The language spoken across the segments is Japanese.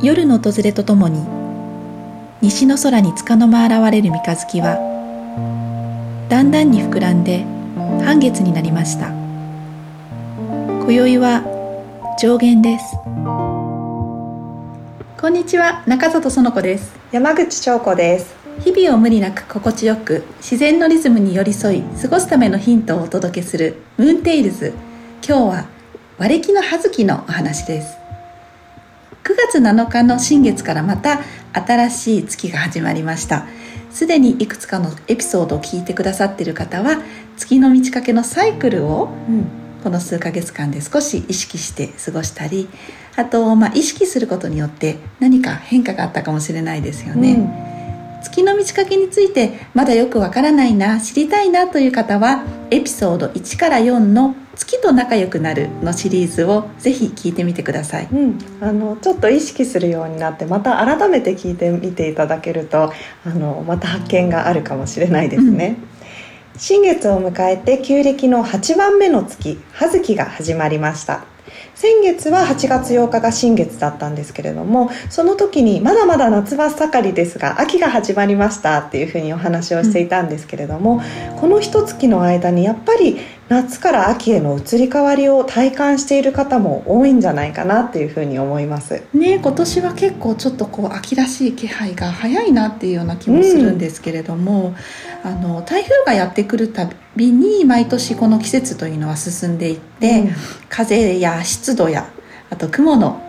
夜の訪れとともに西の空に束の間現れる三日月はだんだんに膨らんで半月になりました。今宵は上限です。こんにちは中里園子です。山口彫子です。日々を無理なく心地よく自然のリズムに寄り添い過ごすためのヒントをお届けするムーンテイルズ今日は割れ木の葉月のお話です。9月7日の新月からまた新しい月が始まりました。すでにいくつかのエピソードを聞いてくださっている方は月の満ち欠けのサイクルを、この数ヶ月間で少し意識して過ごしたりあと、まあ、意識することによって何か変化があったかもしれないですよね、うん月の満ち欠けについてまだよくわからないな知りたいなという方はエピソード1から4の月と仲良くなるのシリーズをぜひ聞いてみてください、うん、あのちょっと意識するようになってまた改めて聞いてみていただけるとあのまた発見があるかもしれないですね、うん、新月を迎えて旧暦の8番目の月葉月が始まりました先月は8月8日が新月だったんですけれどもその時にまだまだ夏真っ盛りですが秋が始まりましたっていうふうにお話をしていたんですけれども、うん、この一月の間にやっぱり夏から秋への移り変わりを体感している方も多いんじゃないかなっていうふうに思います。ね今年は結構ちょっとこう秋らしい気配が早いなっていうような気もするんですけれども、うん、あの台風がやってくるたびに毎年この季節というのは進んでいって、うん、風や湿度やあと雲の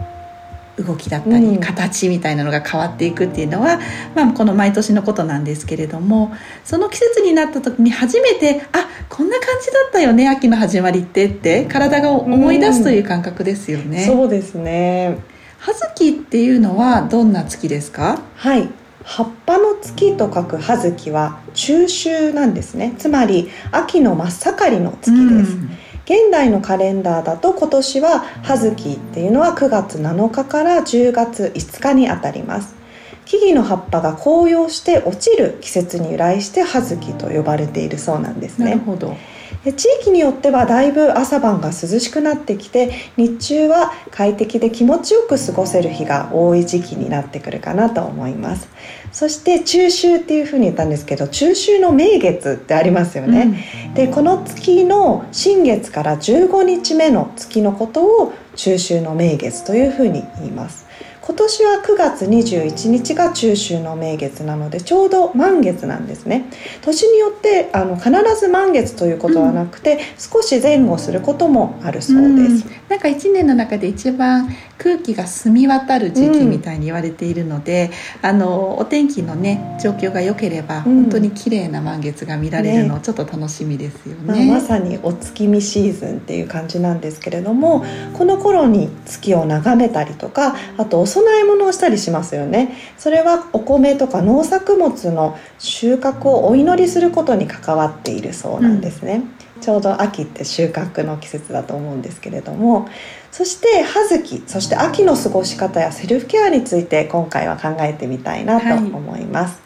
動きだったり、形みたいなのが変わっていくっていうのは、まあ、この毎年のことなんですけれどもその季節になった時に初めてあこんな感じだったよね秋の始まりってって体が思い出すという感覚ですよね。そうですね。葉月っていうのはどんな月ですか？はい。葉っぱの月と書く葉月は中秋なんですね。つまり秋の真っ盛りの月です、うん現代のカレンダーだと今年は葉月っていうのは9月7日から10月5日にあたります。木々の葉っぱが紅葉して落ちる季節に由来して葉月と呼ばれているそうなんですね。なるほど。地域によってはだいぶ朝晩が涼しくなってきて日中は快適で気持ちよく過ごせる日が多い時期になってくるかなと思います。そして中秋っていうふうに言ったんですけど中秋の名月ってありますよね、うん、でこの月の新月から15日目の月のことを中秋の名月というふうに言います今年は9月21日が中秋の名月なのでちょうど満月なんですね。年によってあの必ず満月ということはなくて、うん、少し前後することもあるそうです、うん、なんか1年の中で一番空気が澄み渡る時期みたいに言われているので、うん、あのお天気のね状況が良ければ、本当に綺麗な満月が見られるの、ちょっと楽しみですよね、まあ、まさにお月見シーズンっていう感じなんですけれどもこの頃に月を眺めたりとかあとお供え物をしたりしますよね。それはお米とか農作物の収穫をお祈りすることに関わっているそうなんですね、うん、ちょうど秋って収穫の季節だと思うんですけれども。そして葉月そして秋の過ごし方やセルフケアについて今回は考えてみたいなと思います、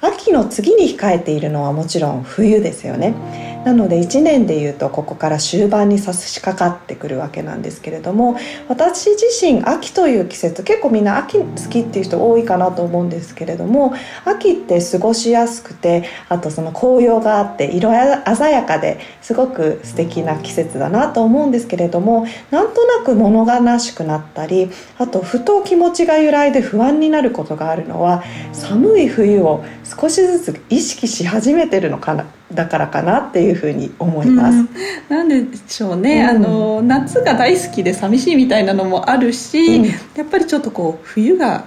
はい、秋の次に控えているのはもちろん冬ですよねなので1年でいうとここから終盤に差し掛かってくるわけなんですけれども私自身秋という季節結構みんな秋好きっていう人多いかなと思うんですけれども秋って過ごしやすくてあとその紅葉があって色鮮やかですごく素敵な季節だなと思うんですけれどもなんとなく物悲しくなったりあとふと気持ちが揺らいで不安になることがあるのは寒い冬を少しずつ意識し始めてるのかなだからかなっていうふうに思います。うん、なんでしょうね、うん、あの夏が大好きで寂しいみたいなのもあるし、うん、やっぱりちょっとこう冬が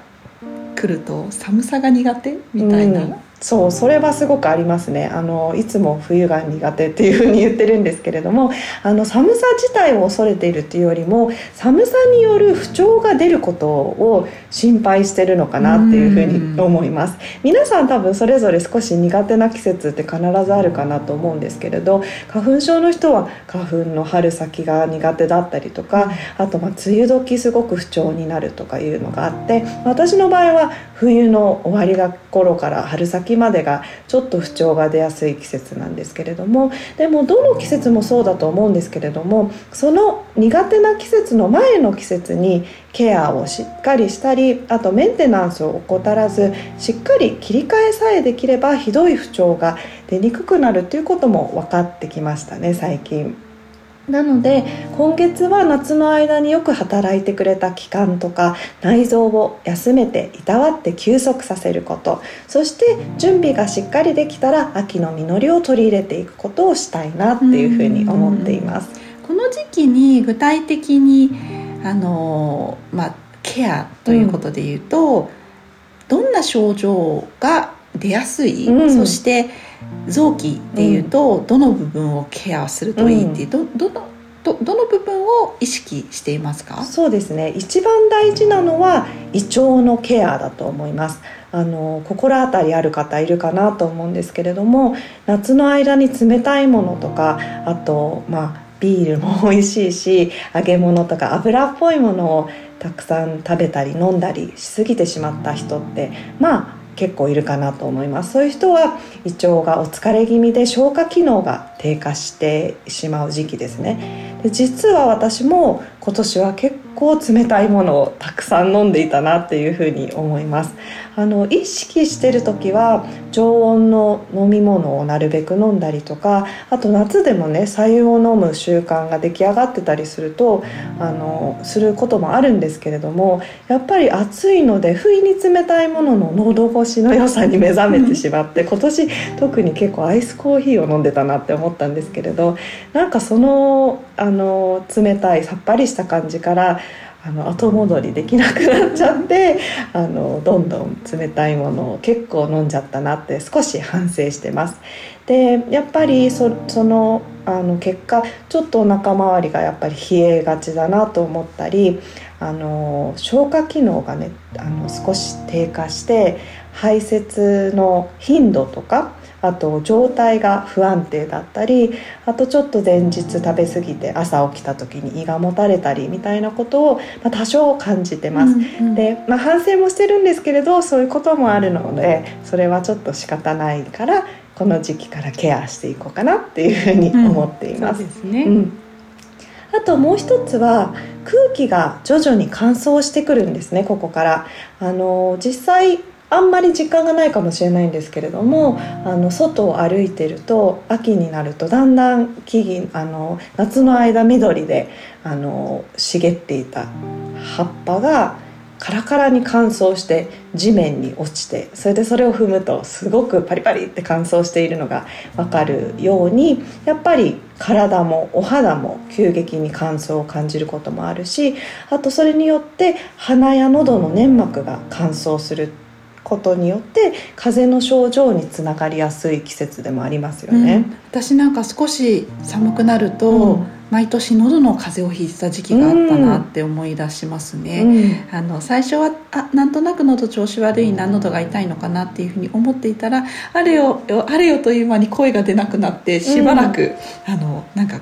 来ると寒さが苦手みたいな。そうそれはすごくありますね。あのいつも冬が苦手っていうふうに言ってるんですけれどもあの寒さ自体を恐れているっていうよりも寒さによる不調が出ることを心配してるのかなっていうふうに思います。皆さん多分それぞれ少し苦手な季節って必ずあるかなと思うんですけれど花粉症の人は花粉の春先が苦手だったりとかあとまあ梅雨時すごく不調になるとかいうのがあって私の場合は冬の終わりが頃から春先までがちょっと不調が出やすい季節なんですけれどもでもどの季節もそうだと思うんですけれどもその苦手な季節の前の季節にケアをしっかりしたりあとメンテナンスを怠らずしっかり切り替えさえできればひどい不調が出にくくなるということも分かってきましたね最近。なので今月は夏の間によく働いてくれた器官とか内臓を休めていたわって休息させること。そして準備がしっかりできたら秋の実りを取り入れていくことをしたいなっていうふうに思っています。この時期に具体的にあの、まあ、ケアということでいうと、うん、どんな症状が出やすい、うん、そして臓器でいうと、どの部分をケアするといいっていう、どどのどどの部分を意識していますか？そうですね。一番大事なのは胃腸のケアだと思います。あの心当たりある方いるかなと思うんですけれども夏の間に冷たいものとかあとまあビールも美味しいし揚げ物とか油っぽいものをたくさん食べたり飲んだりしすぎてしまった人ってまあ結構いるかなと思います。そういう人は胃腸がお疲れ気味で消化機能が低下してしまう時期ですね。で実は私も今年は結構冷たいものをたくさん飲んでいたなっていうふうに思います。あの意識してる時は常温の飲み物をなるべく飲んだりとかあと夏でもね白湯を飲む習慣が出来上がってたりするとあのすることもあるんですけれどもやっぱり暑いので不意に冷たいものの喉越しの良さに目覚めてしまって 今年特に結構アイスコーヒーを飲んでたなって思ったんですけれどなんかそのあの冷たいさっぱりした感じからあの後戻りできなくなっちゃってあのどんどん冷たいものを結構飲んじゃったなって少し反省してます。でやっぱりそのあの結果ちょっとお腹周りがやっぱり冷えがちだなと思ったりあの消化機能がねあの少し低下して排泄の頻度とかあと状態が不安定だったりあとちょっと前日食べ過ぎて朝起きた時に胃がもたれたりみたいなことを、まあ、多少感じてます。うんうん、で、まあ、反省もしてるんですけれどそういうこともあるのでそれはちょっと仕方ないからこの時期からケアしていこうかなっていうふうに思っています。うん、ね、うん。あともう一つは空気が徐々に乾燥してくるんですねここから。あの実際あんまり実感がないかもしれないんですけれどもあの外を歩いてると秋になるとだんだん木々あの夏の間緑であの茂っていた葉っぱがカラカラに乾燥して地面に落ちてそれでそれを踏むとすごくパリパリって乾燥しているのが分かるようにやっぱり体もお肌も急激に乾燥を感じることもあるしあとそれによって鼻や喉の粘膜が乾燥することによって風邪の症状につながりやすい季節でもありますよね、うん、私なんか少し寒くなると、うん、毎年喉の風邪をひいてた時期があったなって思い出しますね、うん、あの最初はあなんとなく喉調子悪いな喉が痛いのかなっていうふうに思っていたらあれよあれよという間に声が出なくなってしばらく、あのなんか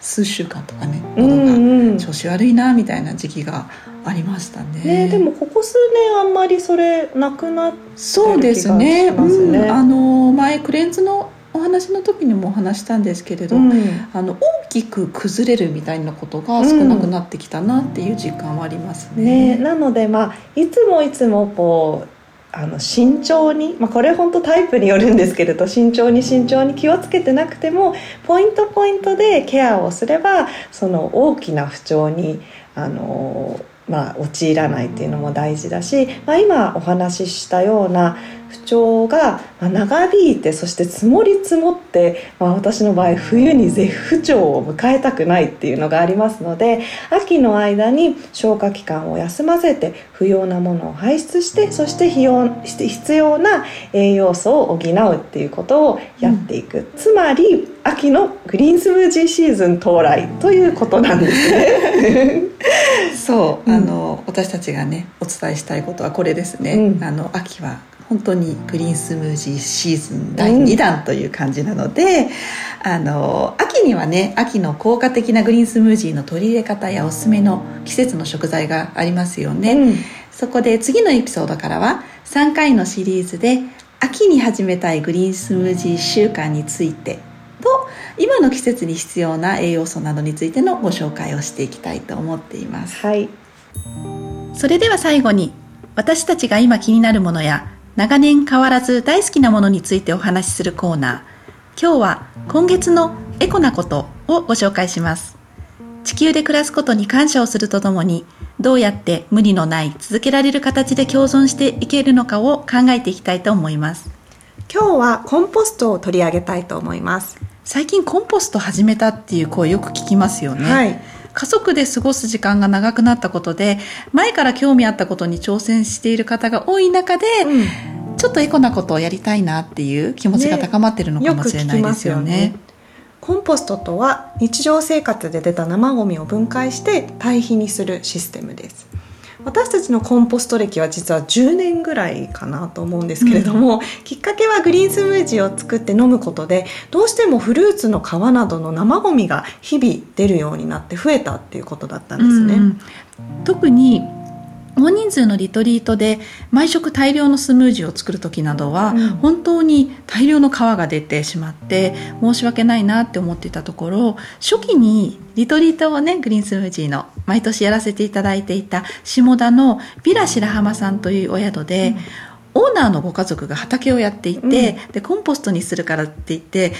数週間とかね喉が調子悪いなみたいな時期がありましたね、ね、でもここ数年あんまりそれなくなってる気がしますね。そうですね、うん、あの前クレンズのお話の時にもお話したんですけれど、うん、あの大きく崩れるみたいなことが少なくなってきたなっていう実感はありますね。ねなのでまあいつもいつもこうあの慎重に、まあ、これ本当タイプによるんですけれど慎重に慎重に気をつけてなくてもポイントポイントでケアをすればその大きな不調にあのまあ、陥らないっていうのも大事だし、まあ、今お話ししたような不調が長引いてそして積もり積もって、まあ、私の場合冬に絶不調を迎えたくないっていうのがありますので秋の間に消化器官を休ませて不要なものを排出してそして必要な栄養素を補うっていうことをやっていく、うん、つまり秋のグリーンスムージーシーズン到来ということなんですね。そう、あの私たちがねお伝えしたいことはこれですね。うん、あの秋は本当にグリーンスムージーシーズン第2弾という感じなので、うん、あの秋にはね秋の効果的なグリーンスムージーの取り入れ方やおすすめの季節の食材がありますよね、うん、そこで次のエピソードからは3回のシリーズで秋に始めたいグリーンスムージー習慣についてと今の季節に必要な栄養素などについてのご紹介をしていきたいと思っています。はい。それでは最後に私たちが今気になるものや長年変わらず大好きなものについてお話しするコーナー。今日は今月のエコなことをご紹介します。地球で暮らすことに感謝をするとともにどうやって無理のない続けられる形で共存していけるのかを考えていきたいと思います。今日はコンポストを取り上げたいと思います最近コンポスト始めたっていう声よく聞きますよね、はい家族で過ごす時間が長くなったことで前から興味あったことに挑戦している方が多い中で、うん。ちょっとエコなことをやりたいなっていう気持ちが高まってるのかもしれないですよね。コンポストとは日常生活で出た生ゴミを分解して堆肥にするシステムです私たちのコンポスト歴は実は10年ぐらいかなと思うんですけれども、きっかけはグリーンスムージーを作って飲むことでどうしてもフルーツの皮などの生ゴミが日々出るようになって増えたっていうことだったんですね、うん。特に大人数のリトリートで毎食大量のスムージーを作る時などは、うん。本当に大量の皮が出てしまって申し訳ないなって思っていたところ初期にリトリートをねグリーンスムージーの毎年やらせていただいていた下田のビラ白浜さんというお宿で、オーナーのご家族が畑をやっていて、でコンポストにするからって言って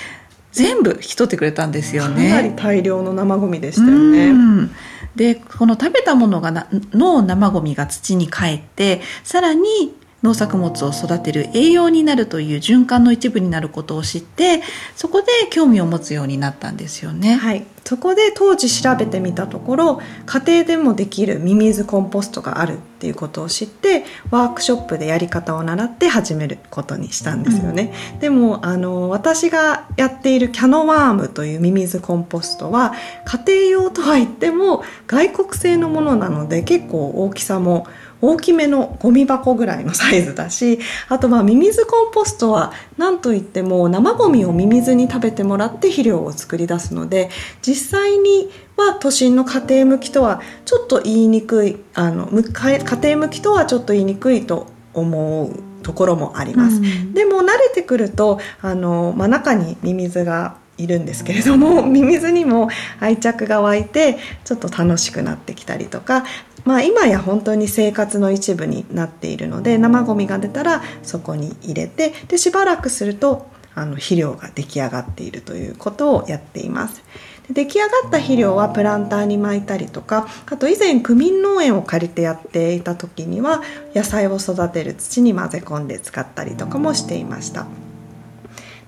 全部引き取ってくれたんですよかね。なり大量の生ゴミでしたよね、うんでこの食べたものがなの生ごみが土に帰ってさらに農作物を育てる栄養になるという循環の一部になることを知ってそこで興味を持つようになったんですよね。はい、そこで当時調べてみたところ家庭でもできるミミズコンポストがあるっていうことを知ってワークショップでやり方を習って始めることにしたんですよね、でもあの私がやっているキャノワームというミミズコンポストは家庭用とは言っても外国製のものなので結構大きさも大きめのゴミ箱ぐらいのサイズだしあとまあミミズコンポストは何といっても生ゴミをミミズに食べてもらって肥料を作り出すので実際には都心の家庭向きとはちょっと言いにくいあの家庭向きとはちょっと言いにくいと思うところもあります。うんでも慣れてくるとあの、まあ、中にミミズがいるんですけれども ミミズにも愛着が湧いてちょっと楽しくなってきたりとか、まあ、今や本当に生活の一部になっているので生ゴミが出たらそこに入れてでしばらくするとあの肥料が出来上がっているということをやっています。で出来上がった肥料はプランターに巻いたりとかあと以前区民農園を借りてやっていた時には野菜を育てる土に混ぜ込んで使ったりとかもしていました。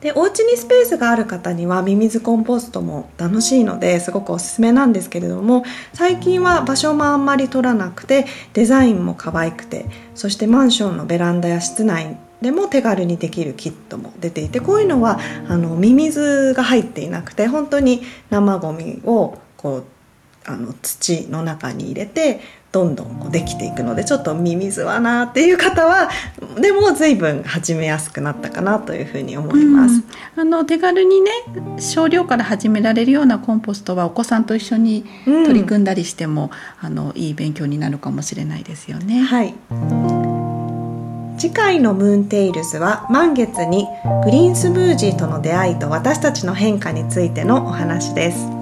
でお家にスペースがある方にはミミズコンポストも楽しいのですごくおすすめなんですけれども最近は場所もあんまり取らなくてデザインも可愛くてそしてマンションのベランダや室内でも手軽にできるキットも出ていてこういうのはあのミミズが入っていなくて本当に生ゴミをこうあの土の中に入れてどんどんこうできていくのでちょっとミミズはなっていう方はでも随分始めやすくなったかなというふうに思います。うんあの手軽にね少量から始められるようなコンポストはお子さんと一緒にうん取り組んだりしても、あのいい勉強になるかもしれないですよね。はい次回のムーンテイルズは満月にグリーンスムージーとの出会いと私たちの変化についてのお話です